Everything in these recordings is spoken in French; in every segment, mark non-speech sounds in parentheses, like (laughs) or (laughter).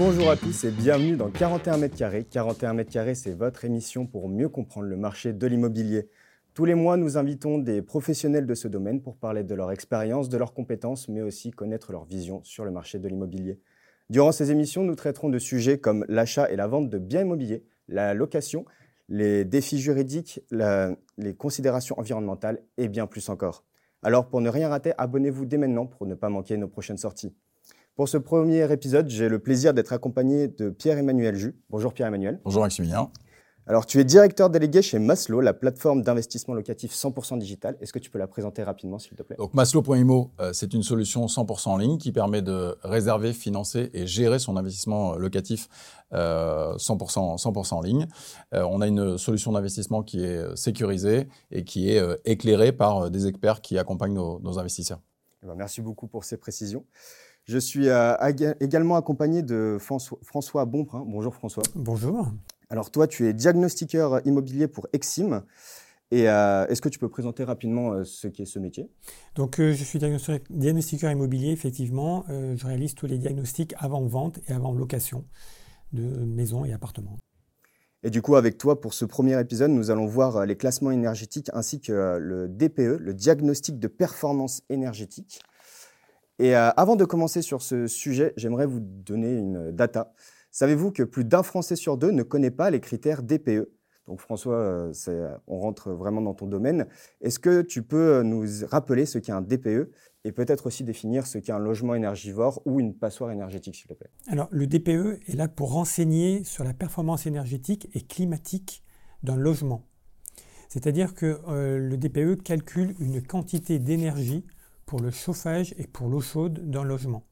Bonjour à tous et bienvenue dans 41 mètres carrés. 41 mètres carrés, c'est votre émission pour mieux comprendre le marché de l'immobilier. Tous les mois, nous invitons des professionnels de ce domaine pour parler de leur expérience, de leurs compétences, mais aussi connaître leur vision sur le marché de l'immobilier. Durant ces émissions, nous traiterons de sujets comme l'achat et la vente de biens immobiliers, la location, les défis juridiques, les considérations environnementales et bien plus encore. Alors pour ne rien rater, abonnez-vous dès maintenant pour ne pas manquer nos prochaines sorties. Pour ce premier épisode, j'ai le plaisir d'être accompagné de Pierre-Emmanuel Jus. Bonjour Pierre-Emmanuel. Bonjour Maximilien. Alors, tu es directeur délégué chez Maslow, la plateforme d'investissement locatif 100% digital. Est-ce que tu peux la présenter rapidement, s'il te plaît? Donc, Maslow.imo, euh, c'est une solution 100% en ligne qui permet de réserver, financer et gérer son investissement locatif 100%, euh, 100% en ligne. Euh, on a une solution d'investissement qui est sécurisée et qui est éclairée par des experts qui accompagnent nos, investisseurs. Eh ben, merci beaucoup pour ces précisions. Je suis également accompagné de François, François Bonprin. Bonjour François. Bonjour. Alors toi, tu es diagnostiqueur immobilier pour Exim. Et euh, est-ce que tu peux présenter rapidement euh, ce qu'est ce métier? Donc, euh, je suis diagnostiqueur immobilier, effectivement. je réalise tous les diagnostics avant vente et avant location de maisons et appartements. Et du coup, avec toi, pour ce premier épisode, nous allons voir les classements énergétiques ainsi que le DPE, le diagnostic de performance énergétique. Et avant de commencer sur ce sujet, j'aimerais vous donner une data. Savez-vous que plus d'un Français sur deux ne connaît pas les critères DPE Donc François, euh, on rentre vraiment dans ton domaine. Est-ce que tu peux euh, nous rappeler ce qu'est un DPE et peut-être aussi définir ce qu'est un logement énergivore ou une passoire énergétique, s'il te plaît? Alors le DPE est là pour renseigner sur la performance énergétique et climatique d'un logement. C'est-à-dire que euh, le DPE calcule une quantité d'énergie pour le chauffage et pour l'eau chaude d'un logement.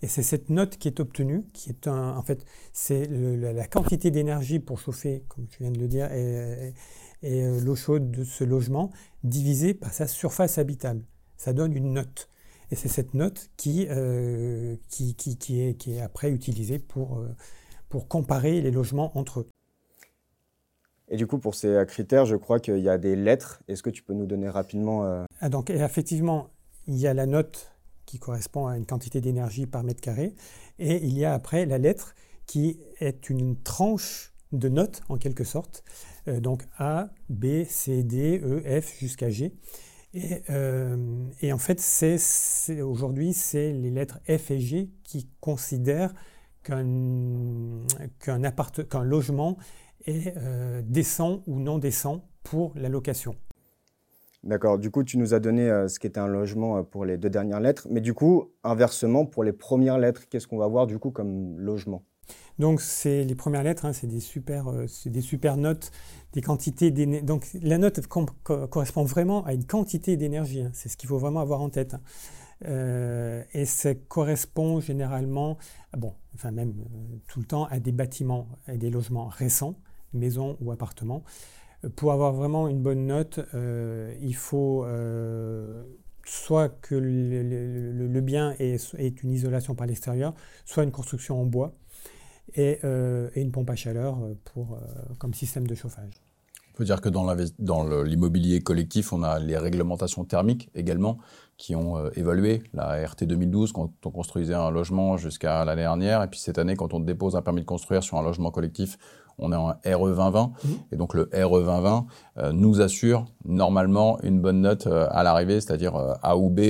Et c'est cette note qui est obtenue, qui est un, en fait, c'est la, quantité d'énergie pour chauffer, comme je viens de le dire, et, euh, l'eau chaude de ce logement divisée par sa surface habitable. Ça donne une note. Et c'est cette note qui, euh, qui, qui, qui, est, qui est après utilisée pour, euh, pour comparer les logements entre eux. Et du coup, pour ces critères, je crois qu'il y a des lettres. Est-ce que tu peux nous donner rapidement ah, Donc, effectivement, il y a la note qui correspond à une quantité d'énergie par mètre carré. Et il y a après la lettre qui est une tranche de notes en quelque sorte, euh, donc A, B, C, D, E, F jusqu'à G. Et, euh, en fait, aujourd'hui, c'est les lettres F et G qui considèrent qu'un logement est euh, décent ou non décent pour la location. D'accord. Du coup, tu nous as donné euh, ce qu'était un logement euh, pour les deux dernières lettres. Mais du coup, inversement, pour les premières lettres, qu'est-ce qu'on va voir du coup comme logement? Donc, c'est les premières lettres, hein, c'est des, super, euh, des super notes, des quantités d'énergie. Donc, la note correspond vraiment à une quantité d'énergie. Hein. c'est ce qu'il faut vraiment avoir en tête. Hein. et ça correspond généralement, bon, enfin même tout le temps, à des bâtiments, à des logements récents, maisons ou appartements pour avoir vraiment une bonne note, euh, il faut euh, soit que le, bien ait, une isolation par l'extérieur, soit une construction en bois et, euh, une pompe à chaleur pour, comme système de chauffage. On peut dire que dans l'immobilier collectif, on a les réglementations thermiques également qui ont évolué. La RT 2012, quand on construisait un logement jusqu'à l'année dernière, et puis cette année, quand on dépose un permis de construire sur un logement collectif, on est en RE 2020 mmh. et donc le RE 2020 euh, nous assure normalement une bonne note euh, à l'arrivée, c'est-à-dire euh, A ou B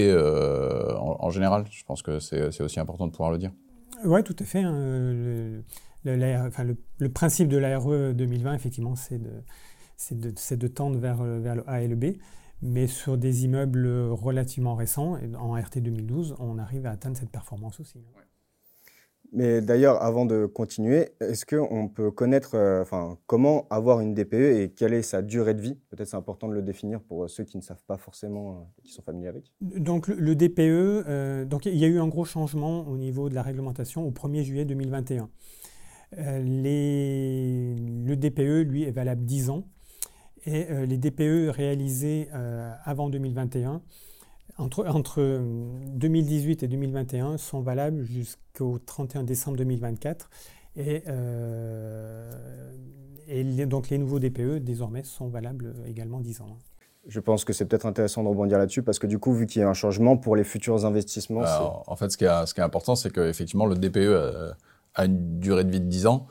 en, général. Je pense que c'est aussi important de pouvoir le dire. Oui, tout à fait. Hein. Le, principe de la RE 2020, effectivement, c'est de, de, tendre vers, vers le A et le B. Mais sur des immeubles relativement récents, en RT 2012, on arrive à atteindre cette performance aussi. Mais d'ailleurs, avant de continuer, est-ce qu'on peut connaître euh, enfin, comment avoir une DPE et quelle est sa durée de vie? Peut-être c'est important de le définir pour euh, ceux qui ne savent pas forcément, euh, qui sont familiers avec. Donc le, DPE, donc il y a eu un gros changement au niveau de la réglementation au 1er juillet 2021. Les, le DPE, lui, est valable 10 ans. Et les DPE réalisés avant 2021 entre, 2018 et 2021 sont valables jusqu'au 31 décembre 2024. Et, euh, et donc les nouveaux DPE, désormais, sont valables également 10 ans. Je pense que c'est peut-être intéressant de rebondir là-dessus parce que du coup, vu qu'il y a un changement pour les futurs investissements. en fait, ce qui est, ce qui est important, c'est qu'effectivement, le DPE a une durée de vie de 10 ans,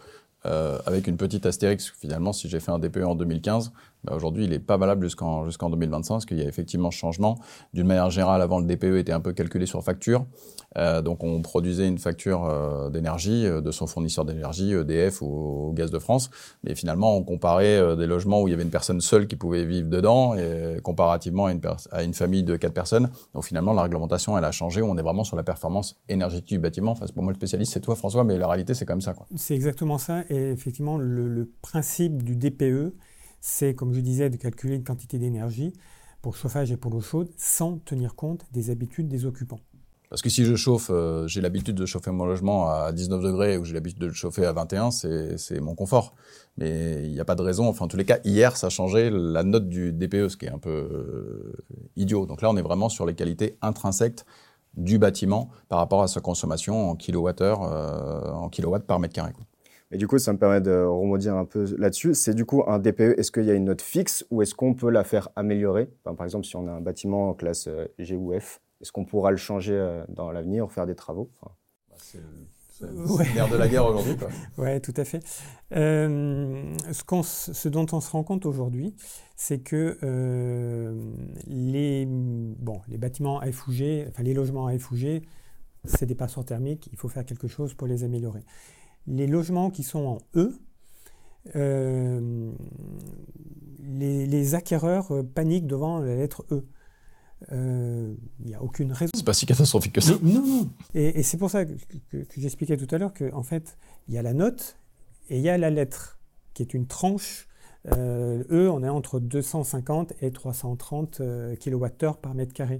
euh, avec une petite astérix. Finalement, si j'ai fait un DPE en 2015, bah, aujourd'hui, il n'est pas valable jusqu'en jusqu'en 2025 parce qu'il y a effectivement ce changement. D'une manière générale, avant, le DPE était un peu calculé sur facture. Euh, donc, on produisait une facture euh, d'énergie euh, de son fournisseur d'énergie, EDF ou, Gaz de France. Mais finalement, on comparait des logements où il y avait une personne seule qui pouvait vivre dedans comparativement à une, à une famille de quatre personnes. Donc, finalement, la réglementation, elle a changé. On est vraiment sur la performance énergétique du bâtiment. Enfin, pour moi, le spécialiste, c'est toi, François, mais la réalité, c'est comme ça. C'est exactement ça. Et effectivement, le principe du DPE, c'est, comme je disais, de calculer une quantité d'énergie pour le chauffage et pour l'eau chaude sans tenir compte des habitudes des occupants. Parce que si je chauffe, euh, j'ai l'habitude de chauffer mon logement à 19 degrés ou j'ai l'habitude de le chauffer à 21, c'est mon confort. Mais il n'y a pas de raison. Enfin, en tous les cas, hier, ça a changé la note du DPE, ce qui est un peu euh, idiot. Donc là, on est vraiment sur les qualités intrinsèques du bâtiment par rapport à sa consommation en kilowattheure, euh, en kilowatts par mètre carré. Et du coup, ça me permet de rebondir un peu là-dessus. C'est du coup un DPE, est-ce qu'il y a une note fixe ou est-ce qu'on peut la faire améliorer? Par exemple, si on a un bâtiment en classe euh, G ou F, est-ce qu'on pourra le changer euh, dans l'avenir, faire des travaux? Enfin... Bah, c'est l'air de la guerre aujourd'hui. (laughs) Oui, tout à fait. Euh, ce, ce, dont on se rend compte aujourd'hui, c'est que euh, les, bon, les bâtiments à F ou G, enfin les logements à F ou G, c'est des passoires thermiques, il faut faire quelque chose pour les améliorer les logements qui sont en E, euh, les, acquéreurs euh, paniquent devant la lettre E. Euh, il n'y a aucune raison. C'est pas si catastrophique que ça. non, non. Et, c'est pour ça que, j'expliquais tout à l'heure qu'en fait, il y a la note et il y a la lettre, qui est une tranche. e, on est entre 250 et 330 kWh par mètre carré.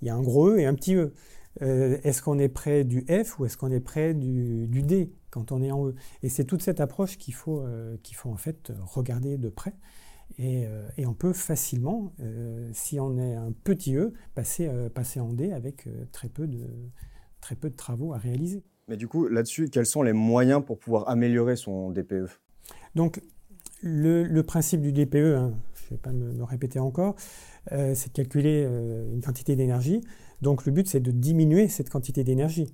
Il y a un gros E et un petit E. est-ce qu'on est près du F ou est-ce qu'on est près du, du D quand on est en E? Et c'est toute cette approche qu'il faut, euh, qu'il faut en fait regarder de près. Et, euh, et on peut facilement, euh, si on est un petit E, passer, passer en D avec très, peu de, très peu de travaux à réaliser. Mais du coup, là-dessus, quels sont les moyens pour pouvoir améliorer son DPE Donc, le, le, principe du DPE, hein, je ne vais pas me, me répéter encore, c'est de calculer une quantité d'énergie. Donc, le but, c'est de diminuer cette quantité d'énergie.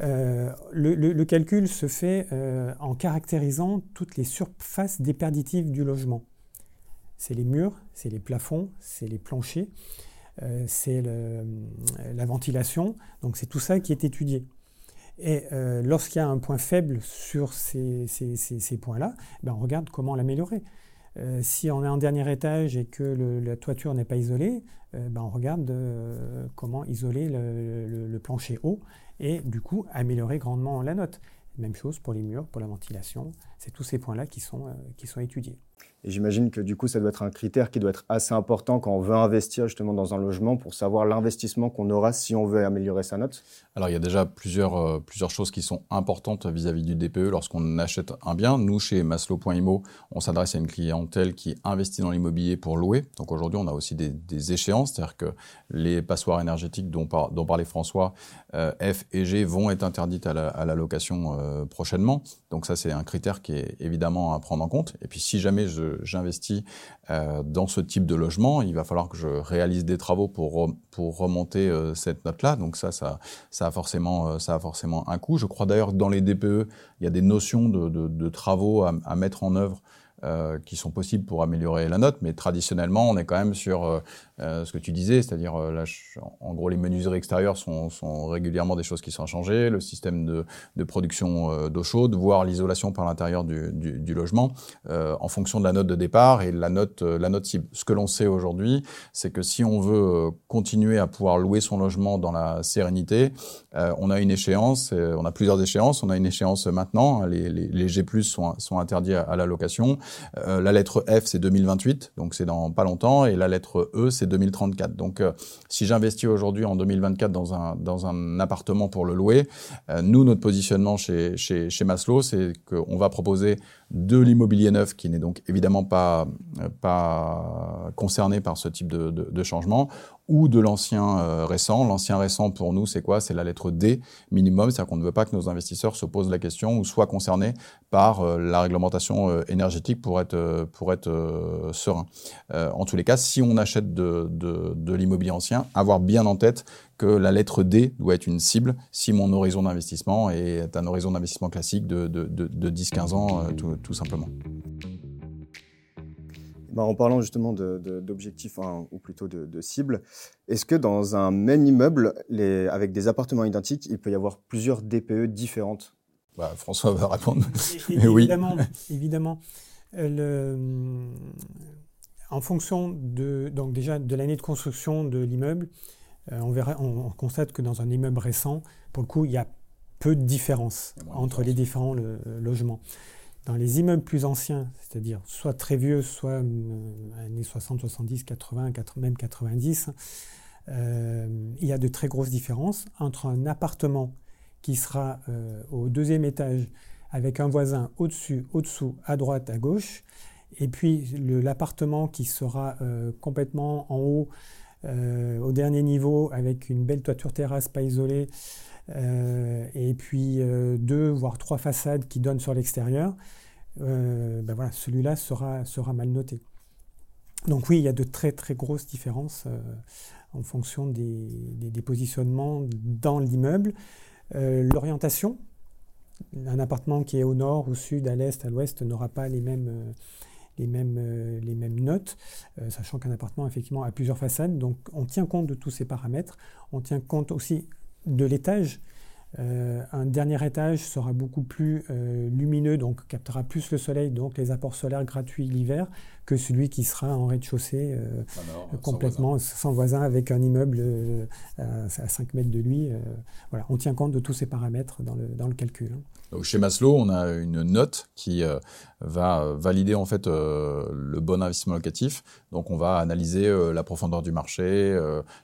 Euh, le, calcul se fait euh, en caractérisant toutes les surfaces déperditives du logement. C'est les murs, c'est les plafonds, c'est les planchers, euh, c'est la ventilation. Donc c'est tout ça qui est étudié. Et lorsqu'il y a un point faible sur ces, points-là, ben on regarde comment l'améliorer. Si on est en dernier étage et que la toiture n'est pas isolée, ben on regarde comment isoler le plancher haut et du coup améliorer grandement la note. Même chose pour les murs, pour la ventilation. C'est tous ces points-là qui sont, euh, qui sont étudiés. Et j'imagine que du coup, ça doit être un critère qui doit être assez important quand on veut investir justement dans un logement pour savoir l'investissement qu'on aura si on veut améliorer sa note. Alors, il y a déjà plusieurs, euh, plusieurs choses qui sont importantes vis-à-vis du DPE lorsqu'on achète un bien. Nous, chez Maslow.imo, on s'adresse à une clientèle qui investit dans l'immobilier pour louer. Donc aujourd'hui, on a aussi des, échéances, c'est-à-dire que les passoires énergétiques dont, dont parlait François, euh, F et G, vont être interdites à la, à la location euh, prochainement. Donc ça, c'est un critère qui est évidemment à prendre en compte. Et puis, si jamais je j'investis euh, dans ce type de logement, il va falloir que je réalise des travaux pour, remonter euh, cette note-là. Donc ça, ça, ça, a forcément, euh, ça a forcément un coût. Je crois d'ailleurs que dans les DPE, il y a des notions de, travaux à, mettre en œuvre euh, qui sont possibles pour améliorer la note, mais traditionnellement, on est quand même sur euh, euh ce que tu disais, c'est-à-dire, en gros, les menuiseries extérieures sont, sont, régulièrement des choses qui sont changées, le système de, production d'eau chaude, voire l'isolation par l'intérieur du, logement, en fonction de la note de départ et la note, la note cible. Ce que l'on sait aujourd'hui, c'est que si on veut continuer à pouvoir louer son logement dans la sérénité, on a une échéance, on a plusieurs échéances, on a une échéance maintenant, les, les, G+, sont, interdits à la location, euh, la lettre F, c'est 2028, donc c'est dans pas longtemps, et la lettre E, c'est 2034. Donc, euh, si j'investis aujourd'hui en 2024 dans un, dans un appartement pour le louer, euh, nous, notre positionnement chez, chez, chez Maslow, c'est qu'on va proposer de l'immobilier neuf qui n'est donc évidemment pas, pas concerné par ce type de, de, changement ou de l'ancien euh, récent. L'ancien récent, pour nous, c'est quoi? C'est la lettre D minimum, c'est-à-dire qu'on ne veut pas que nos investisseurs se posent la question ou soient concernés par euh, la réglementation euh, énergétique pour être, pour être serein. en tous les cas, si on achète de, de, de l'immobilier ancien, avoir bien en tête que la lettre D doit être une cible si mon horizon d'investissement est un horizon d'investissement classique de, de, de 10-15 ans, tout, tout simplement. Bah, en parlant justement d'objectifs, ou plutôt de, cibles, est-ce que dans un même immeuble, les, avec des appartements identiques, il peut y avoir plusieurs DPE différentes? Bah, François va répondre. (laughs) évidemment, évidemment. Euh, en fonction de, donc déjà de l'année de construction de l'immeuble, euh, on, verra, on, constate que dans un immeuble récent, pour le coup, il y a peu de différence entre les différents logements. Dans les immeubles plus anciens, c'est-à-dire soit très vieux, soit euh, années 60, 70, 80, même 90, euh, il y a de très grosses différences entre un appartement qui sera euh, au deuxième étage avec un voisin au-dessus, au-dessous, à droite, à gauche, et puis l'appartement qui sera complètement en haut, au dernier niveau, avec une belle toiture terrasse pas isolée, et puis deux voire trois façades qui donnent sur l'extérieur. Euh, ben voilà, celui-là sera, sera mal noté. Donc oui, il y a de très très grosses différences euh, en fonction des, des, positionnements dans l'immeuble. Euh, l'orientation, un appartement qui est au nord, au sud, à l'est, à l'ouest n'aura pas les mêmes, les mêmes, les mêmes notes, sachant qu'un appartement effectivement a plusieurs façades. Donc on tient compte de tous ces paramètres. On tient compte aussi de l'étage. Euh, un dernier étage sera beaucoup plus euh, lumineux, donc captera plus le soleil, donc les apports solaires gratuits l'hiver, que celui qui sera en rez-de-chaussée euh, complètement sans voisin. avec un immeuble à 5 mètres de lui. voilà, on tient compte de tous ces paramètres dans le, dans le calcul. Hein. Donc chez Maslow, on a une note qui va valider en fait le bon investissement locatif. Donc on va analyser la profondeur du marché,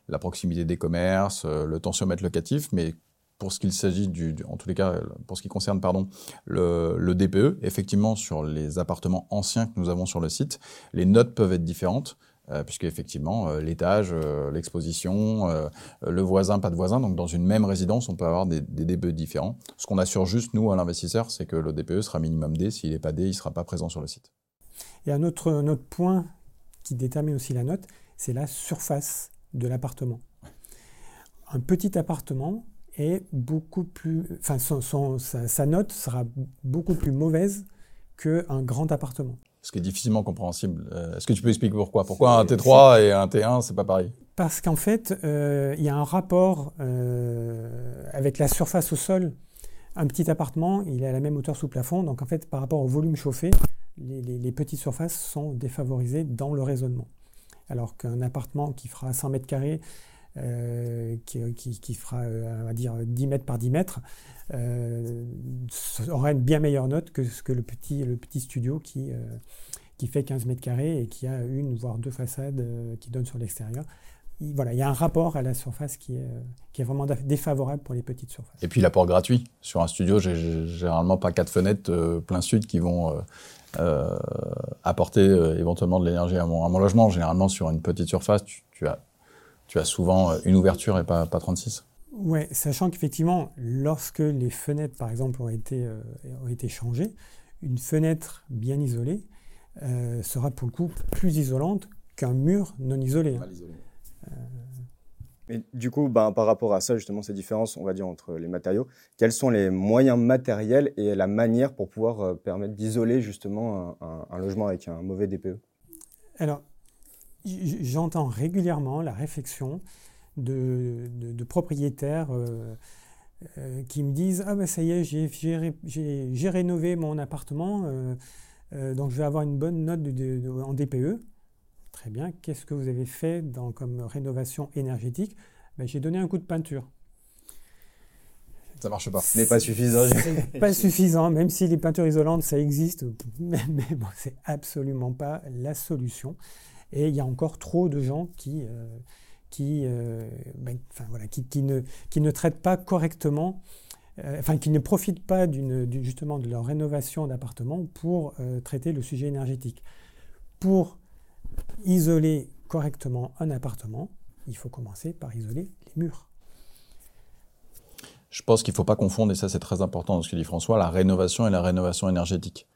la proximité des commerces, le tensiomètre locatif, mais pour ce qu'il s'agit du, en tous les cas, pour ce qui concerne pardon, le, DPE, effectivement, sur les appartements anciens que nous avons sur le site, les notes peuvent être différentes. Euh, puisque effectivement euh, l'étage, euh, l'exposition, le voisin, pas de voisin, donc dans une même résidence, on peut avoir des, DPE différents. Ce qu'on assure juste nous à l'investisseur, c'est que le DPE sera minimum D. S'il n'est pas D, il ne sera pas présent sur le site. Et un autre, un autre point qui détermine aussi la note, c'est la surface de l'appartement. Un petit appartement, est beaucoup plus, enfin, son, sa, note sera beaucoup plus mauvaise qu'un grand appartement. Ce qui est difficilement compréhensible. Euh, est-ce que tu peux expliquer pourquoi? Pourquoi un T3 et un T1, c'est pas pareil? Parce qu'en fait, euh, il y a un rapport euh, avec la surface au sol. Un petit appartement, il est à la même hauteur sous plafond, donc en fait, par rapport au volume chauffé, les, les petites surfaces sont défavorisées dans le raisonnement. Alors qu'un appartement qui fera 100 mètres carrés euh, qui, fera, euh, on va dire, 10 mètres par 10 mètres, euh, aura une bien meilleure note que, que le, petit, le petit studio qui, qui fait 15 mètres carrés et qui a une, voire deux façades qui donnent sur l'extérieur voilà, il y a un rapport à la surface qui est, qui est vraiment défavorable pour les petites surfaces. Et puis l'apport gratuit. Sur un studio, j'ai généralement pas quatre fenêtres plein sud qui vont apporter éventuellement de l'énergie à mon, à mon, logement. Généralement, sur une petite surface, tu as tu as souvent euh, une ouverture et pas, pas 36. Oui, sachant qu'effectivement, lorsque les fenêtres, par exemple, ont été, euh, ont été changées, une fenêtre bien isolée euh, sera pour le coup plus isolante qu'un mur non isolé. Mais du coup, ben, par rapport à ça, justement, ces différences, on va dire, entre les matériaux, quels sont les moyens matériels et la manière pour pouvoir permettre d'isoler justement un, un, logement avec un mauvais DPE Alors, j'entends régulièrement la réflexion de, propriétaires euh, euh, qui me disent Ah ben ça y est, j'ai rénové mon appartement, euh, donc je vais avoir une bonne note en DPE. Très bien, qu'est-ce que vous avez fait dans, comme rénovation énergétique? Ben, J'ai donné un coup de peinture. Ça marche pas. Ce n'est pas suffisant. pas suffisant, même si les peintures isolantes, ça existe, (laughs) mais, mais bon, c'est absolument pas la solution. Et il y a encore trop de gens qui, euh, qui, euh, ben, voilà, qui, qui, ne, qui ne traitent pas correctement, euh, enfin qui ne profitent pas d'une, justement de leur rénovation d'appartement pour traiter le sujet énergétique. Pour isoler correctement un appartement, il faut commencer par isoler les murs. Je pense qu'il ne faut pas confondre, et ça c'est très important dans ce que dit François, la rénovation et la rénovation énergétique.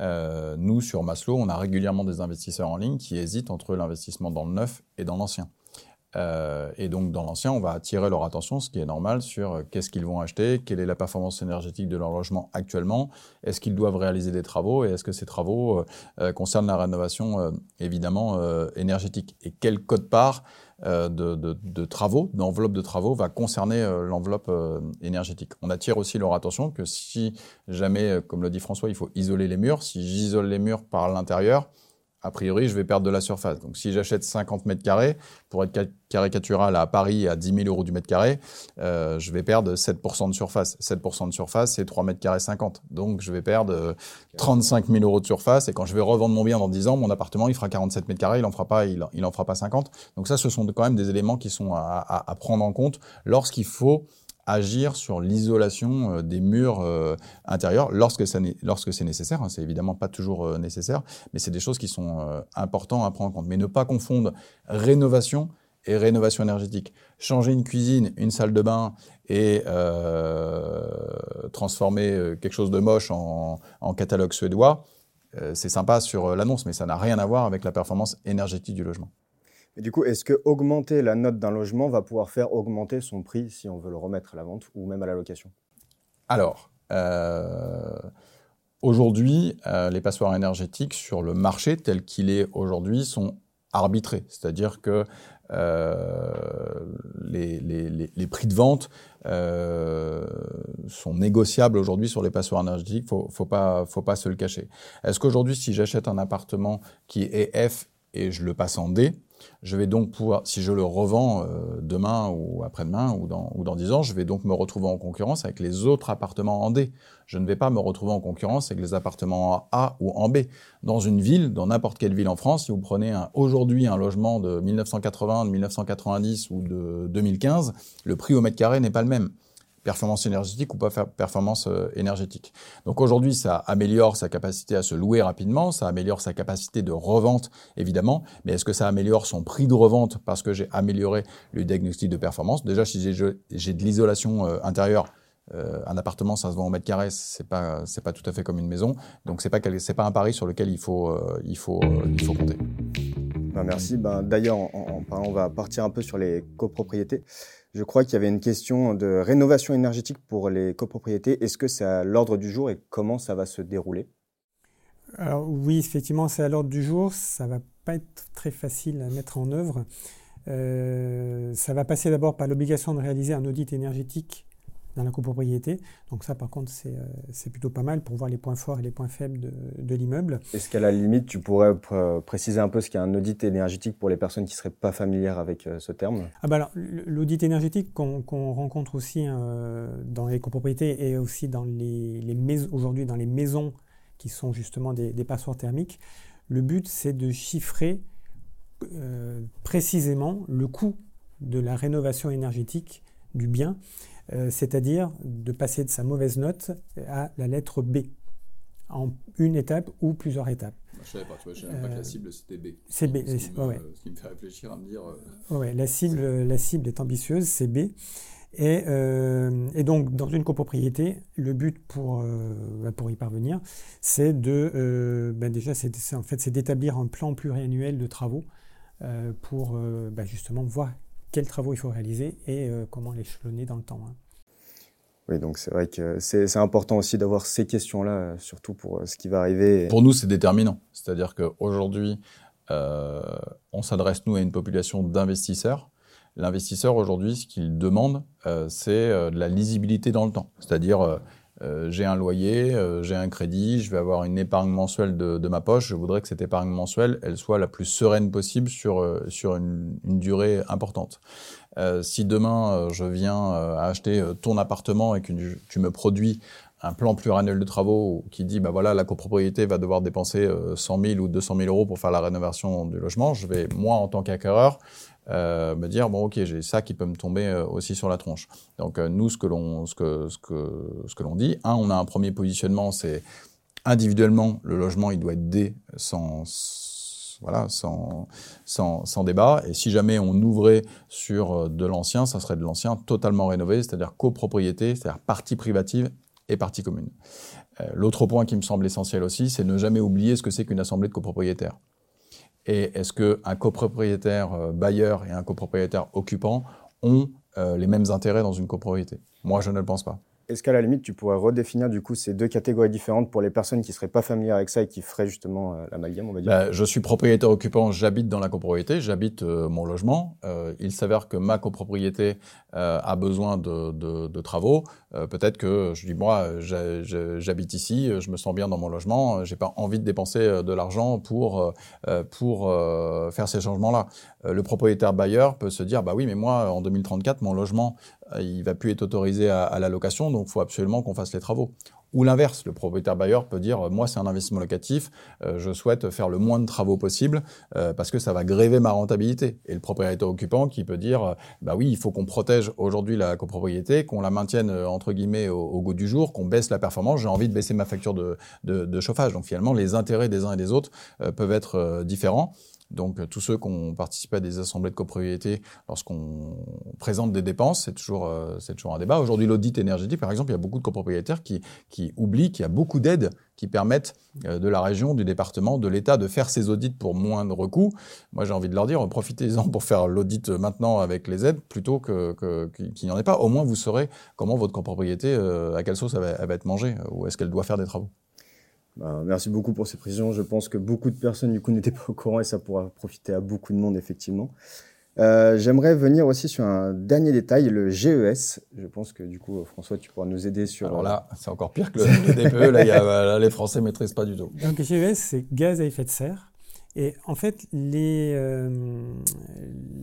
Euh, nous, sur Maslow, on a régulièrement des investisseurs en ligne qui hésitent entre l'investissement dans le neuf et dans l'ancien. Euh, et donc, dans l'ancien, on va attirer leur attention, ce qui est normal, sur euh, qu'est-ce qu'ils vont acheter, quelle est la performance énergétique de leur logement actuellement, est-ce qu'ils doivent réaliser des travaux et est-ce que ces travaux concernent la rénovation, évidemment, énergétique. Et quel code-part de, de, travaux, d'enveloppe de travaux, va concerner l'enveloppe énergétique. On attire aussi leur attention que si jamais, comme le dit François, il faut isoler les murs, si j'isole les murs par l'intérieur, a priori, je vais perdre de la surface. Donc, si j'achète 50 mètres carrés, pour être caricatural à Paris à 10 000 euros du mètre carré, euh, je vais perdre 7% de surface. 7% de surface, c'est 3 mètres carrés 50. Donc, je vais perdre 35 euh, 000 euros de surface. Et quand je vais revendre mon bien dans 10 ans, mon appartement, il fera 47 mètres carrés, il en fera pas, il, en fera pas 50. Donc, ça, ce sont quand même des éléments qui sont à, à prendre en compte lorsqu'il faut agir sur l'isolation euh, des murs euh, intérieurs lorsque, c'est nécessaire. Hein. C'est évidemment pas toujours euh, nécessaire, mais c'est des choses qui sont importantes à prendre en compte. Mais ne pas confondre rénovation et rénovation énergétique. Changer une cuisine, une salle de bain et transformer quelque chose de moche en, en catalogue suédois, c'est sympa sur l'annonce, mais ça n'a rien à voir avec la performance énergétique du logement. Du coup, est-ce que augmenter la note d'un logement va pouvoir faire augmenter son prix si on veut le remettre à la vente ou même à la location? Alors, euh, aujourd'hui, euh, les passoires énergétiques sur le marché tel qu'il est aujourd'hui sont arbitrés. C'est-à-dire que euh, les, prix de vente sont négociables aujourd'hui sur les passoires énergétiques. Faut, faut faut pas se le cacher. Est-ce qu'aujourd'hui, si j'achète un appartement qui est F et je le passe en D, je vais donc pouvoir, si je le revends euh, demain ou après-demain ou dans, ou dans 10 ans, je vais donc me retrouver en concurrence avec les autres appartements en D. Je ne vais pas me retrouver en concurrence avec les appartements en A ou en B. Dans une ville, dans n'importe quelle ville en France, si vous prenez aujourd'hui un logement de 1980, de 1990 ou de 2015, le prix au mètre carré n'est pas le même performance énergétique ou pas performance euh, énergétique. Donc aujourd'hui, ça améliore sa capacité à se louer rapidement, ça améliore sa capacité de revente, évidemment, mais est-ce que ça améliore son prix de revente parce que j'ai amélioré le diagnostic de performance? Déjà, si j'ai de l'isolation euh, intérieure, euh, un appartement, ça se vend au mètre carré, c'est pas c'est pas tout à fait comme une maison. Donc c'est pas c'est pas un pari sur lequel il faut il faut il faut compter. Ben, merci. Ben, d'ailleurs, on va partir un peu sur les copropriétés. Je crois qu'il y avait une question de rénovation énergétique pour les copropriétés. Est-ce que c'est à l'ordre du jour et comment ça va se dérouler? Alors oui, effectivement, c'est à l'ordre du jour. Ça va pas être très facile à mettre en œuvre. Euh, ça va passer d'abord par l'obligation de réaliser un audit énergétique dans la copropriété. Donc ça, par contre, c'est euh, plutôt pas mal pour voir les points forts et les points faibles de, de l'immeuble. Est-ce qu'à la limite, tu pourrais préciser un peu ce qu'est un audit énergétique pour les personnes qui ne seraient pas familières avec euh, ce terme? Ah bah L'audit énergétique qu'on rencontre aussi euh, dans les copropriétés et aussi dans les, les maisons, aujourd'hui dans les maisons qui sont justement des, des passoires thermiques, le but c'est de chiffrer précisément le coût de la rénovation énergétique du bien euh, c'est-à-dire de passer de sa mauvaise note à la lettre B, en une étape ou plusieurs étapes. je ne savais pas, tu vois, je savais pas que la euh, cible c'était B. C'est B, ce qui, me, ce qui me fait réfléchir à me dire. Euh, ouais, la cible, la cible est ambitieuse, c'est B. Et, et, donc, dans une copropriété, le but pour, bah, pour y parvenir, c'est de, bah, déjà, c'est, en fait, c'est d'établir un plan pluriannuel de travaux pour bah, justement voir quels travaux il faut réaliser et euh, comment l'échelonner dans le temps. Hein. Oui, donc c'est vrai que c'est important aussi d'avoir ces questions-là, surtout pour euh, ce qui va arriver. Pour nous, c'est déterminant. C'est-à-dire qu'aujourd'hui, euh, on s'adresse, nous, à une population d'investisseurs. L'investisseur, aujourd'hui, ce qu'il demande, euh, c'est de la lisibilité dans le temps. C'est-à-dire, euh, j'ai un loyer, euh, j'ai un crédit, je vais avoir une épargne mensuelle de, de, ma poche. Je voudrais que cette épargne mensuelle, elle soit la plus sereine possible sur, euh, sur une, une, durée importante. si demain je viens acheter ton appartement et que tu me produis un plan pluriannuel de travaux qui dit bah voilà la copropriété va devoir dépenser 100 000 ou 200 000 euros pour faire la rénovation du logement, je vais moi en tant qu'acquéreur euh, me dire bon ok j'ai ça qui peut me tomber euh, aussi sur la tronche. Donc euh, nous ce que l'on ce que ce que ce que dit, un on a un premier positionnement c'est individuellement le logement il doit être D sans voilà, sans, sans, sans, débat. Et si jamais on ouvrait sur de l'ancien, ça serait de l'ancien totalement rénové, c'est-à-dire copropriété, c'est-à-dire partie privative et partie commune. L'autre point qui me semble essentiel aussi, c'est ne jamais oublier ce que c'est qu'une assemblée de copropriétaires. Et est-ce qu'un copropriétaire bailleur et un copropriétaire occupant ont les mêmes intérêts dans une copropriété? Moi, je ne le pense pas. Est-ce qu'à la limite, tu pourrais redéfinir du coup ces deux catégories différentes pour les personnes qui ne seraient pas familières avec ça et qui feraient justement euh, l'amalgame, on va dire? Bah, Je suis propriétaire occupant, j'habite dans la copropriété, j'habite euh, mon logement. Euh, il s'avère que ma copropriété a besoin de, de, de travaux. Peut-être que je dis, moi, j'habite ici, je me sens bien dans mon logement, j'ai pas envie de dépenser de l'argent pour, pour faire ces changements-là. le propriétaire bailleur peut se dire, bah oui, mais moi, en 2034, mon logement euh, il va plus être autorisé à, la location, donc faut absolument qu'on fasse les travaux. Ou l'inverse, le propriétaire bailleur peut dire moi c'est un investissement locatif, euh, je souhaite faire le moins de travaux possible euh, parce que ça va gréver ma rentabilité. Et le propriétaire occupant qui peut dire bah oui il faut qu'on protège aujourd'hui la copropriété, qu'on la maintienne entre guillemets au, goût du jour, qu'on baisse la performance. J'ai envie de baisser ma facture de, de, chauffage. Donc finalement les intérêts des uns et des autres peuvent être différents. Donc, euh, tous ceux qui ont participé à des assemblées de copropriété, lorsqu'on présente des dépenses, c'est toujours, euh, toujours un débat. Aujourd'hui, l'audit énergétique, par exemple, il y a beaucoup de copropriétaires qui, qui oublient qu'il y a beaucoup d'aides qui permettent euh, de la région, du département, de l'État de faire ces audits pour moindre coût. Moi, j'ai envie de leur dire, profitez-en pour faire l'audit maintenant avec les aides plutôt que, qu'il n'y en ait pas. Au moins, vous saurez comment votre copropriété, à quelle sauce va, elle va être mangée, ou est-ce qu'elle doit faire des travaux. Bah, merci beaucoup pour ces précisions. Je pense que beaucoup de personnes du coup (laughs) n'étaient pas au courant et ça pourra profiter à beaucoup de monde effectivement. Euh, j'aimerais venir aussi sur un dernier détail, le GES. Je pense que du coup, François, tu pourras nous aider sur. Alors là, c'est encore pire que le, DPE. Là, y a, (laughs) les Français maîtrisent pas du tout. Donc GES, c'est gaz à effet de serre. Et en fait, les, euh,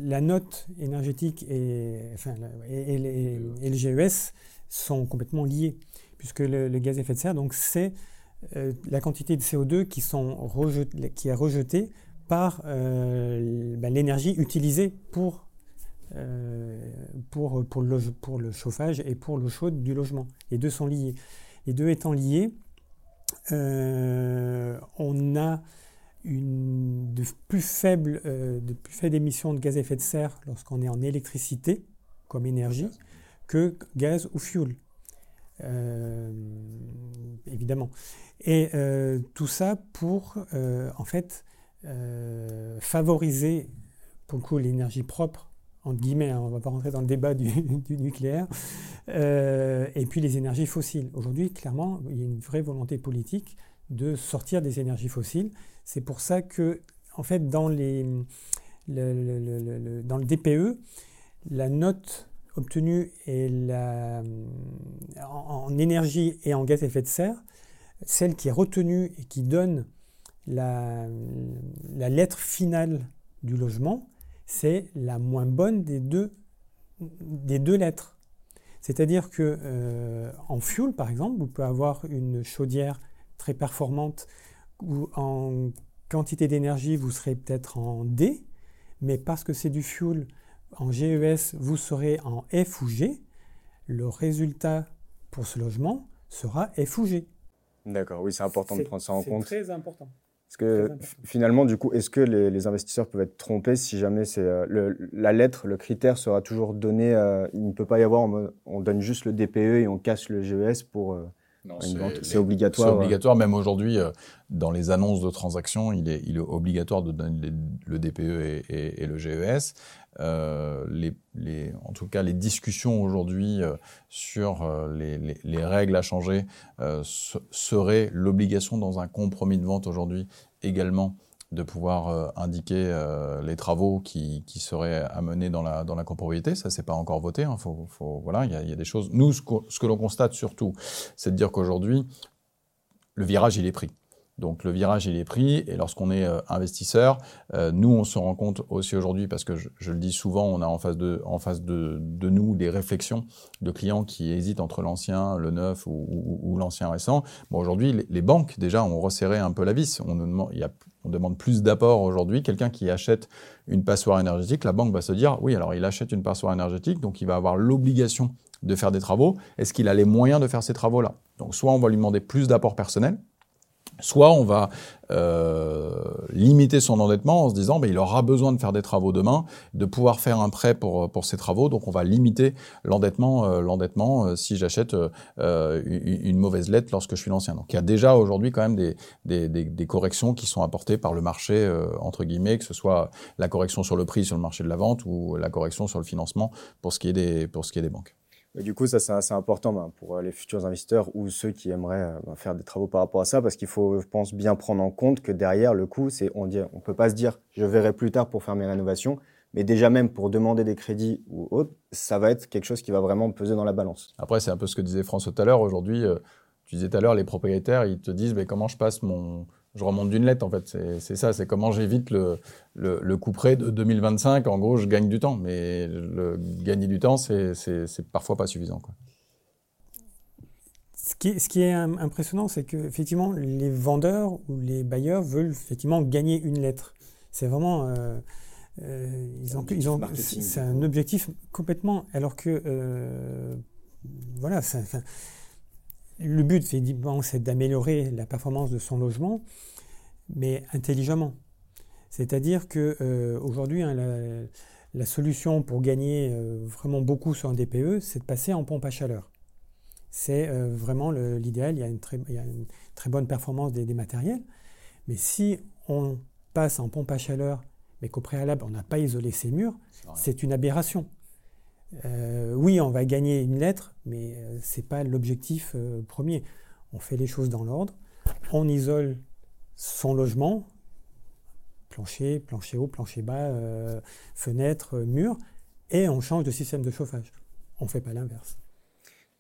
la note énergétique et, enfin, et, le GES sont complètement liés, puisque le, le gaz à effet de serre, donc c'est euh, la quantité de CO2 qui, sont qui est rejetée par euh, ben, l'énergie utilisée pour, euh, pour, pour, le, pour le chauffage et pour l'eau chaude du logement. Les deux sont liés. Les deux étant liés, on a une, de plus faibles de plus faibles émissions de gaz à effet de serre lorsqu'on est en électricité comme énergie que gaz ou fuel. Évidemment. Et euh, tout ça pour, euh, en fait, euh, favoriser, pour le coup, l'énergie propre, entre guillemets, hein, on ne va pas rentrer dans le débat du, (laughs) nucléaire, et puis les énergies fossiles. Aujourd'hui, clairement, il y a une vraie volonté politique de sortir des énergies fossiles. C'est pour ça que, en fait, dans, les, le, dans le DPE, la note obtenue en, énergie et en gaz à effet de serre celle qui est retenue et qui donne la, lettre finale du logement, c'est la moins bonne des deux, des deux lettres. C'est-à-dire que euh, en fuel, par exemple, vous pouvez avoir une chaudière très performante où en quantité d'énergie, vous serez peut-être en D, mais parce que c'est du fuel, en GES, vous serez en F ou G. Le résultat pour ce logement sera F ou G. D'accord, oui, c'est important de prendre ça en compte. C'est très important. Parce que finalement, du coup, est-ce que les, investisseurs peuvent être trompés si jamais c'est euh, la lettre, le critère sera toujours donné euh, Il ne peut pas y avoir, on donne juste le DPE et on casse le GES pour euh. C'est obligatoire. C'est obligatoire, même aujourd'hui, dans les annonces de transactions, il est, il est obligatoire de donner le DPE et, et le GES. Euh, les, les, en tout cas, les discussions aujourd'hui euh, sur euh, les, les, les, règles à changer euh, seraient l'obligation dans un compromis de vente aujourd'hui également de pouvoir indiquer les travaux qui, seraient amenés dans la, dans la copropriété. Ça, c'est pas encore voté. Hein. Voilà, il y des choses. Nous, ce que, ce que l'on constate surtout, c'est de dire qu'aujourd'hui, le virage, il est pris. Donc le virage, il est pris. Et lorsqu'on est euh, investisseur, euh, nous, on se rend compte aussi aujourd'hui, parce que je, le dis souvent, on a en face de, en face de, de nous des réflexions de clients qui hésitent entre l'ancien, le neuf ou, l'ancien récent. Bon, aujourd'hui, les, banques, déjà, ont resserré un peu la vis. On, demande, on demande plus d'apport aujourd'hui. Quelqu'un qui achète une passoire énergétique, la banque va se dire, oui, alors il achète une passoire énergétique, donc il va avoir l'obligation de faire des travaux. Est-ce qu'il a les moyens de faire ces travaux-là? Donc soit on va lui demander plus d'apport personnel, Soit on va euh, limiter son endettement en se disant ben, il aura besoin de faire des travaux demain, de pouvoir faire un prêt pour, pour ses travaux, donc on va limiter l'endettement euh, l'endettement euh, si j'achète euh, une, mauvaise lettre lorsque je suis l'ancien. Donc il y a déjà aujourd'hui quand même des, des, des, des, corrections qui sont apportées par le marché, euh, entre guillemets, que ce soit la correction sur le prix sur le marché de la vente ou la correction sur le financement pour ce qui est des, pour ce qui est des banques du coup, ça, c'est assez important ben, pour euh, les futurs investisseurs ou ceux qui aimeraient euh, ben, faire des travaux par rapport à ça, parce qu'il faut, je pense, bien prendre en compte que derrière, le coût, c'est, on ne peut pas se dire, je verrai plus tard pour faire mes rénovations, mais déjà même pour demander des crédits ou autre, ça va être quelque chose qui va vraiment peser dans la balance. Après, c'est un peu ce que disait François tout à l'heure. Aujourd'hui, euh, tu disais tout à l'heure, les propriétaires, ils te disent, mais comment je passe mon, je remonte d'une lettre, en fait. C'est ça, c'est comment j'évite le, le, le, coup près de 2025. En gros, je gagne du temps. Mais le gagner du temps, c'est parfois pas suffisant. Quoi. Ce qui, est, ce qui est impressionnant, c'est que effectivement, les vendeurs ou les bailleurs veulent effectivement gagner une lettre. C'est vraiment. Euh, euh, ils ont, ils ont, c'est un objectif complètement. Alors que. Euh, voilà, le but, c'est d'améliorer la performance de son logement, mais intelligemment. C'est-à-dire que euh, aujourd'hui, hein, la, solution pour gagner euh, vraiment beaucoup sur un DPE, c'est de passer en pompe à chaleur. C'est euh, vraiment l'idéal. Il, y a une très, très bonne performance des, des, matériels. Mais si on passe en pompe à chaleur, mais qu'au préalable, on n'a pas isolé ses murs, c'est une aberration. Euh, oui, on va gagner une lettre, mais euh, ce n'est pas l'objectif euh, premier. On fait les choses dans l'ordre, on isole son logement, plancher, plancher haut, plancher bas, fenêtre, mur, et on change de système de chauffage. On ne fait pas l'inverse.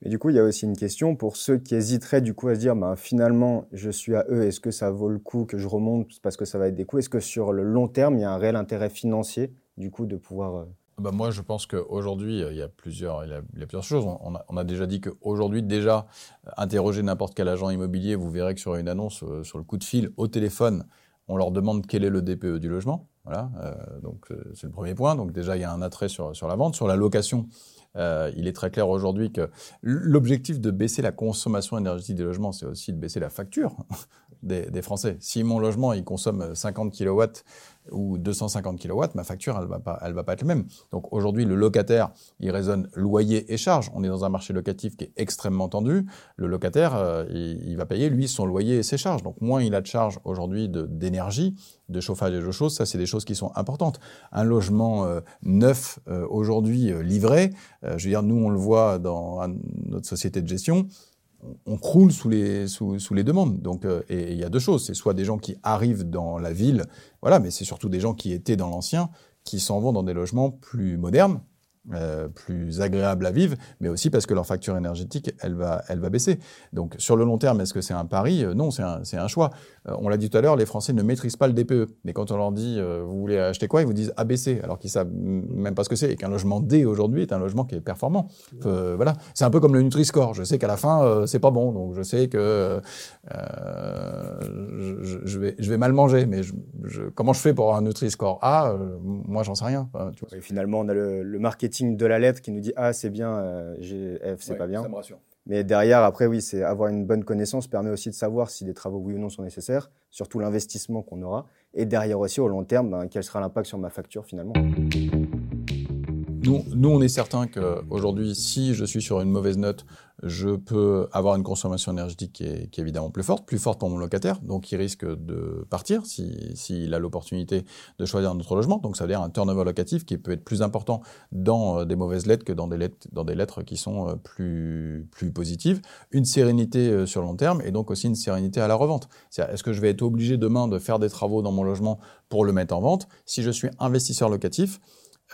Mais du coup, il y a aussi une question pour ceux qui hésiteraient du coup à se dire, ben, finalement, je suis à eux, est-ce que ça vaut le coup que je remonte parce que ça va être des coûts? Est-ce que sur le long terme, il y a un réel intérêt financier du coup de pouvoir bah moi, je pense qu'aujourd'hui, il y a plusieurs, il y a, plusieurs choses. On a, déjà dit qu'aujourd'hui, déjà, interroger n'importe quel agent immobilier, vous verrez que sur une annonce, euh, sur le coup de fil, au téléphone, on leur demande quel est le DPE du logement. Voilà, euh, donc euh, c'est le premier point. Donc déjà, il y a un attrait sur, sur la vente. Sur la location, euh, il est très clair aujourd'hui que l'objectif de baisser la consommation énergétique des logements, c'est aussi de baisser la facture (laughs) des, des, Français. Si mon logement, il consomme 50 kW ou 250 kW, ma facture, elle va pas, elle va pas être la même. Donc aujourd'hui, le locataire, il raisonne loyer et charge. On est dans un marché locatif qui est extrêmement tendu. Le locataire, euh, il, il, va payer, lui, son loyer et ses charges. Donc moins il a de charges aujourd'hui d'énergie, de, chauffage et de choses, ça, c'est des choses qui sont importantes. Un logement euh, neuf, euh, aujourd'hui, livré, je veux dire, nous, on le voit dans notre société de gestion, on croule sous les, sous, les demandes. Donc, euh, et il y a deux choses. C'est soit des gens qui arrivent dans la ville, voilà, mais c'est surtout des gens qui étaient dans l'ancien, qui s'en vont dans des logements plus modernes, euh, plus agréable à vivre, mais aussi parce que leur facture énergétique, elle va, elle va baisser. Donc sur le long terme, est-ce que c'est un pari? Euh, Non, c'est un, un, choix. Euh, on l'a dit tout à l'heure, les Français ne maîtrisent pas le DPE. Mais quand on leur dit vous voulez acheter quoi, ils vous disent ABC, alors qu'ils savent même pas ce que c'est. Et qu'un logement D aujourd'hui est un logement qui est performant. voilà, c'est un peu comme le Nutri-Score. Je sais qu'à la fin, c'est pas bon, donc je sais que je, je, vais, je vais mal manger. Mais je, comment je fais pour avoir un Nutri-Score A? Moi, j'en sais rien. tu vois. Et finalement, on a le, le marketing de la lettre qui nous dit Ah, c'est bien, euh, G, F, c'est pas bien. Ça me rassure. Mais derrière, après, oui, c'est avoir une bonne connaissance permet aussi de savoir si des travaux, oui ou non, sont nécessaires, surtout l'investissement qu'on aura. Et derrière aussi, au long terme, ben, quel sera l'impact sur ma facture finalement. Nous, on est certain qu'aujourd'hui, si je suis sur une mauvaise note, je peux avoir une consommation énergétique qui est, évidemment plus forte, plus forte pour mon locataire, donc il risque de partir s'il si, a l'opportunité de choisir un autre logement. Donc ça veut dire un turnover locatif qui peut être plus important dans euh, des mauvaises lettres que dans des lettres, qui sont euh, plus, plus positives. Une sérénité euh, sur long terme et donc aussi une sérénité à la revente. Est-ce que je vais être obligé demain de faire des travaux dans mon logement pour le mettre en vente? Si je suis investisseur locatif,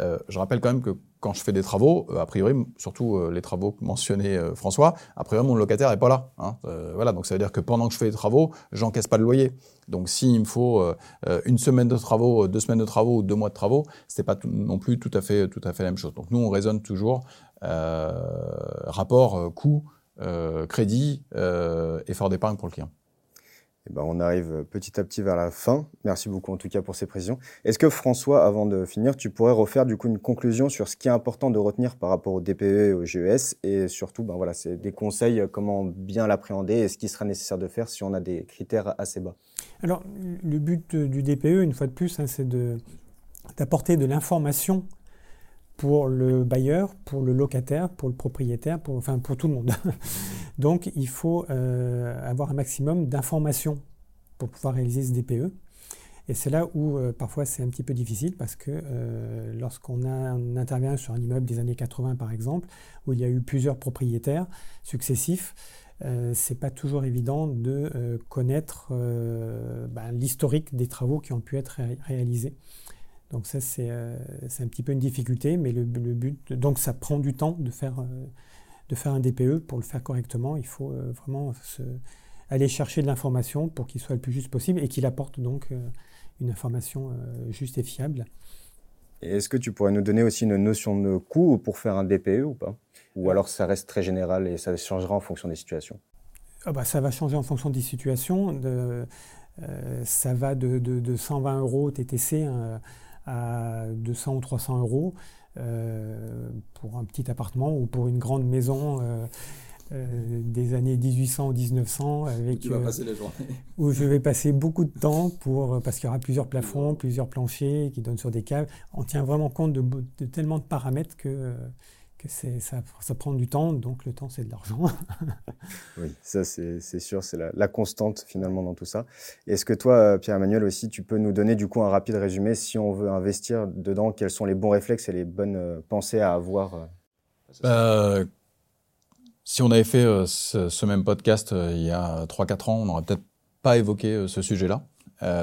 euh, je rappelle quand même que quand je fais des travaux, euh, a priori, surtout euh, les travaux mentionnés François, a priori mon locataire est pas là. Hein. voilà, donc ça veut dire que pendant que je fais des travaux, j'encaisse pas de loyer. Donc s'il me faut une semaine de travaux, deux semaines de travaux ou deux mois de travaux, c'est pas non plus tout à fait tout à fait la même chose. Donc nous on raisonne toujours rapport coût, crédit, effort d'épargne pour le client. Eh ben, on arrive petit à petit vers la fin. Merci beaucoup en tout cas pour ces précisions. Est-ce que François, avant de finir, tu pourrais refaire du coup une conclusion sur ce qui est important de retenir par rapport au DPE et au GES et surtout, ben voilà, c'est des conseils euh, comment bien l'appréhender et ce qui sera nécessaire de faire si on a des critères assez bas? Alors, le but du DPE, une fois de plus, hein, c'est d'apporter de l'information pour le bailleur, pour le locataire, pour le propriétaire, pour, enfin pour tout le monde. (laughs) Donc il faut euh, avoir un maximum d'informations pour pouvoir réaliser ce DPE. Et c'est là où euh, parfois c'est un petit peu difficile parce que euh, lorsqu'on intervient sur un immeuble des années 80 par exemple, où il y a eu plusieurs propriétaires successifs, c'est pas toujours évident de connaître ben, l'historique des travaux qui ont pu être réalisés. Donc ça, euh, c'est un petit peu une difficulté, mais le, but, donc ça prend du temps de faire, euh, de faire un DPE. Pour le faire correctement, il faut euh, vraiment aller chercher de l'information pour qu'il soit le plus juste possible et qu'il apporte donc une information juste et fiable. Est-ce que tu pourrais nous donner aussi une notion de coût pour faire un DPE ou pas? Ou alors ça reste très général et ça changera en fonction des situations? Ah bah, Ça va changer en fonction des situations. De, ça va de, de, 120 euros TTC à 200 ou 300 euros euh, pour un petit appartement ou pour une grande maison. Euh, euh, des années 1800 ou 1900 avec où je vais passer beaucoup de temps pour parce qu'il y aura plusieurs plafonds, plusieurs planchers qui donnent sur des caves. On tient vraiment compte de, de tellement de paramètres que ça, ça, prend du temps, donc le temps c'est de l'argent. (laughs) oui, ça c'est sûr, c'est la, constante finalement dans tout ça. Est-ce que toi, Pierre-Emmanuel aussi, tu peux nous donner du coup un rapide résumé si on veut investir dedans, quels sont les bons réflexes et les bonnes euh, pensées à avoir euh? Euh, Si on avait fait ce, même podcast il y a 3-4 ans, on n'aurait peut-être pas évoqué ce sujet-là.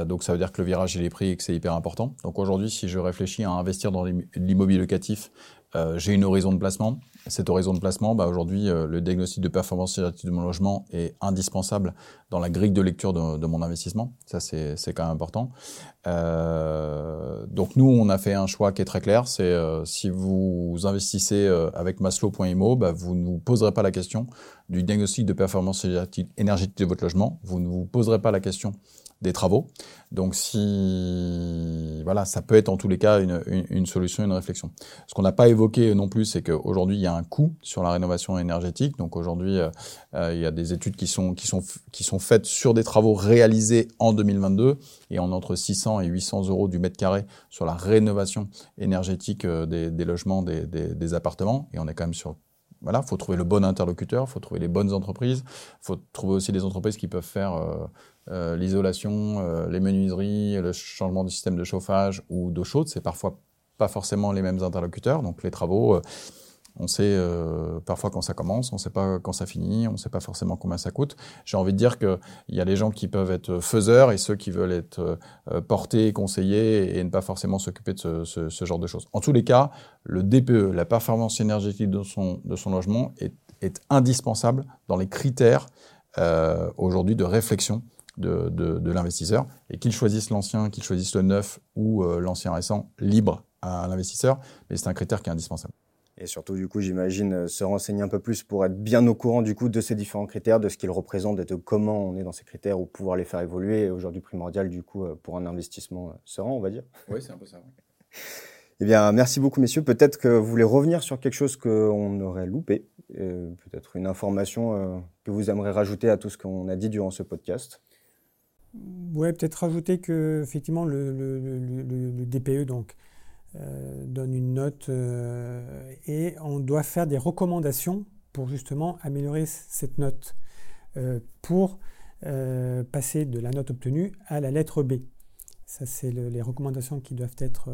donc ça veut dire que le virage il est pris et que c'est hyper important. Donc aujourd'hui, si je réfléchis à investir dans l'immobilier locatif, euh, j'ai une horizon de placement. Cet horizon de placement, bah, aujourd'hui, euh, le diagnostic de performance énergétique de mon logement est indispensable dans la grille de lecture de, mon investissement. Ça, c'est quand même important. Euh, donc nous, on a fait un choix qui est très clair. C'est si vous investissez avec Maslow.imo, bah, vous ne vous poserez pas la question du diagnostic de performance énergétique de votre logement. Vous ne vous poserez pas la question des travaux. Donc si voilà, ça peut être en tous les cas une, une, solution, une réflexion. Ce qu'on n'a pas évoqué non plus, c'est qu'aujourd'hui il y a un coût sur la rénovation énergétique. Donc aujourd'hui euh, euh, il y a des études qui sont qui sont qui sont faites sur des travaux réalisés en 2022 et en entre 600 et 800 euros du mètre carré sur la rénovation énergétique euh, des, des logements, des, des, des appartements. Et on est quand même sur voilà, faut trouver le bon interlocuteur, faut trouver les bonnes entreprises, faut trouver aussi des entreprises qui peuvent faire euh, l'isolation, euh, les menuiseries, le changement du système de chauffage ou d'eau chaude, c'est parfois pas forcément les mêmes interlocuteurs. Donc les travaux, euh, on sait parfois quand ça commence, on sait pas quand ça finit, on sait pas forcément combien ça coûte. J'ai envie de dire qu'il y a les gens qui peuvent être faiseurs et ceux qui veulent être portés, conseillés et ne pas forcément s'occuper de ce, genre de choses. En tous les cas, le DPE, la performance énergétique de son, de son logement, est indispensable dans les critères aujourd'hui de réflexion de, de, l'investisseur et qu'il choisisse l'ancien, qu'il choisisse le neuf ou euh, l'ancien récent, libre à l'investisseur, mais c'est un critère qui est indispensable. Et surtout, du coup, j'imagine euh, se renseigner un peu plus pour être bien au courant du coup de ces différents critères, de ce qu'ils représentent, de comment on est dans ces critères ou pouvoir les faire évoluer. Aujourd'hui, primordial du coup euh, pour un investissement serein, on va dire. (laughs) Oui, c'est un peu ça. Eh bien, merci beaucoup, messieurs. Peut-être que vous voulez revenir sur quelque chose qu'on aurait loupé, peut-être une information que vous aimeriez rajouter à tout ce qu'on a dit durant ce podcast. Ouais, peut-être rajouter que effectivement le, DPE donc euh, donne une note euh, et on doit faire des recommandations pour justement améliorer cette note euh, pour passer de la note obtenue à la lettre B. Ça, c'est les recommandations qui doivent être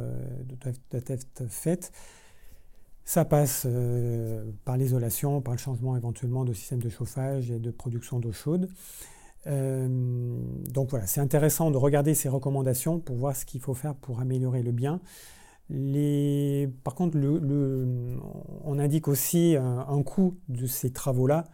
faites. Ça passe par l'isolation, par le changement éventuellement de système de chauffage et de production d'eau chaude. Euh, donc voilà, c'est intéressant de regarder ces recommandations pour voir ce qu'il faut faire pour améliorer le bien. Les... Par contre, le, on indique aussi un, coût de ces travaux-là.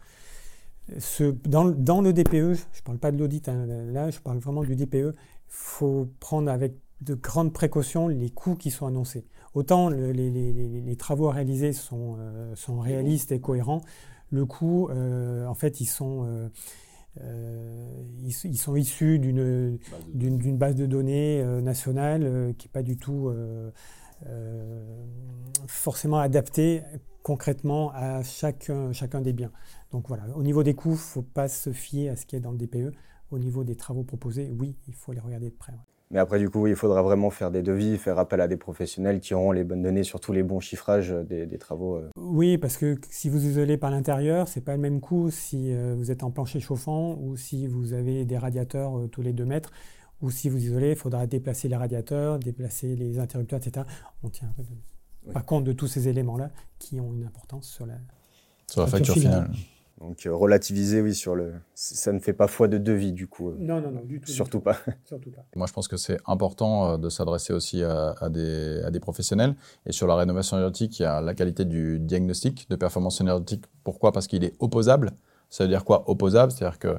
Dans, dans, le DPE, je ne parle pas de l'audit, hein, là je parle vraiment du DPE, il faut prendre avec de grandes précautions les coûts qui sont annoncés. Autant les, les, les, travaux réalisés sont, euh, sont réalistes et cohérents, le coût, euh, en fait, ils sont ils, sont issus d'une base de données nationale qui n'est pas du tout forcément adaptée concrètement à chaque, chacun des biens. Donc voilà, au niveau des coûts, il ne faut pas se fier à ce qui est dans le DPE. Au niveau des travaux proposés, oui, il faut les regarder de près. Mais après, du coup, il faudra vraiment faire des devis, faire appel à des professionnels qui auront les bonnes données, surtout les bons chiffrages des, travaux. Euh. Oui, parce que si vous isolez par l'intérieur, c'est pas le même coût si euh, vous êtes en plancher chauffant ou si vous avez des radiateurs euh, tous les deux mètres. Ou si vous isolez, il faudra déplacer les radiateurs, déplacer les interrupteurs, etc. On tient pas compte de tous ces éléments-là qui ont une importance sur la, sur la facture finale. Donc euh, relativiser, oui, sur le, ça ne fait pas foi de devis du coup. Euh. Non, non, non, du tout. Surtout pas. (laughs) Surtout pas. Moi, je pense que c'est important euh, de s'adresser aussi à, des, à, des, professionnels. Et sur la rénovation énergétique, il y a la qualité du diagnostic de performance énergétique. Pourquoi? Parce qu'il est opposable. Ça veut dire quoi? Opposable, c'est-à-dire que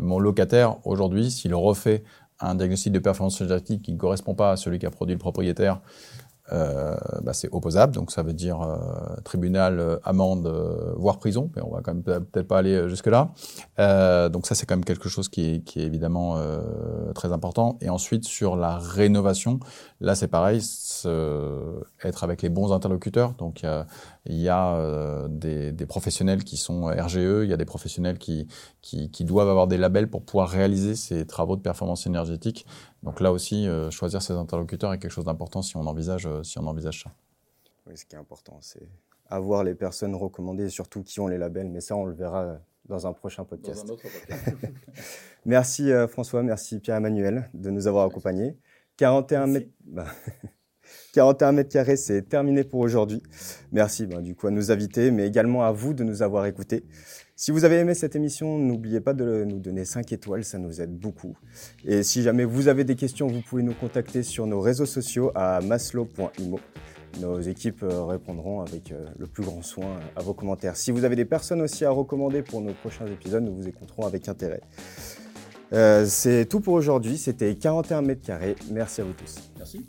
mon locataire aujourd'hui, s'il refait un diagnostic de performance énergétique qui ne correspond pas à celui qu'a produit le propriétaire, euh, bah, c'est opposable, donc ça veut dire euh, tribunal, euh, amende, voire prison, mais on va quand même peut-être pas aller jusque-là. donc ça, c'est quand même quelque chose qui est, qui est évidemment très important. Et ensuite, sur la rénovation, là, c'est pareil, être avec les bons interlocuteurs. Donc il y a des, des, professionnels qui sont RGE, il y a des professionnels qui, qui, qui, doivent avoir des labels pour pouvoir réaliser ces travaux de performance énergétique. Donc là aussi, euh, choisir ses interlocuteurs est quelque chose d'important si on envisage, euh, si on envisage ça. Oui, ce qui est important, c'est avoir les personnes recommandées surtout qui ont les labels. Mais ça, on le verra euh, dans un prochain podcast. Dans un autre podcast. (laughs) merci François, merci Pierre-Emmanuel de nous avoir accompagnés. 41 mètres, (laughs) 41 bah, mètres carrés, c'est terminé pour aujourd'hui. Merci bah, du coup à nos invités, mais également à vous de nous avoir écoutés. Si vous avez aimé cette émission, n'oubliez pas de nous donner 5 étoiles, ça nous aide beaucoup. Et si jamais vous avez des questions, vous pouvez nous contacter sur nos réseaux sociaux à maslow.imo. Nos équipes euh, répondront avec euh, le plus grand soin à vos commentaires. Si vous avez des personnes aussi à recommander pour nos prochains épisodes, nous vous écouterons avec intérêt. Euh, c'est tout pour aujourd'hui. C'était 41 mètres carrés. Merci à vous tous. Merci.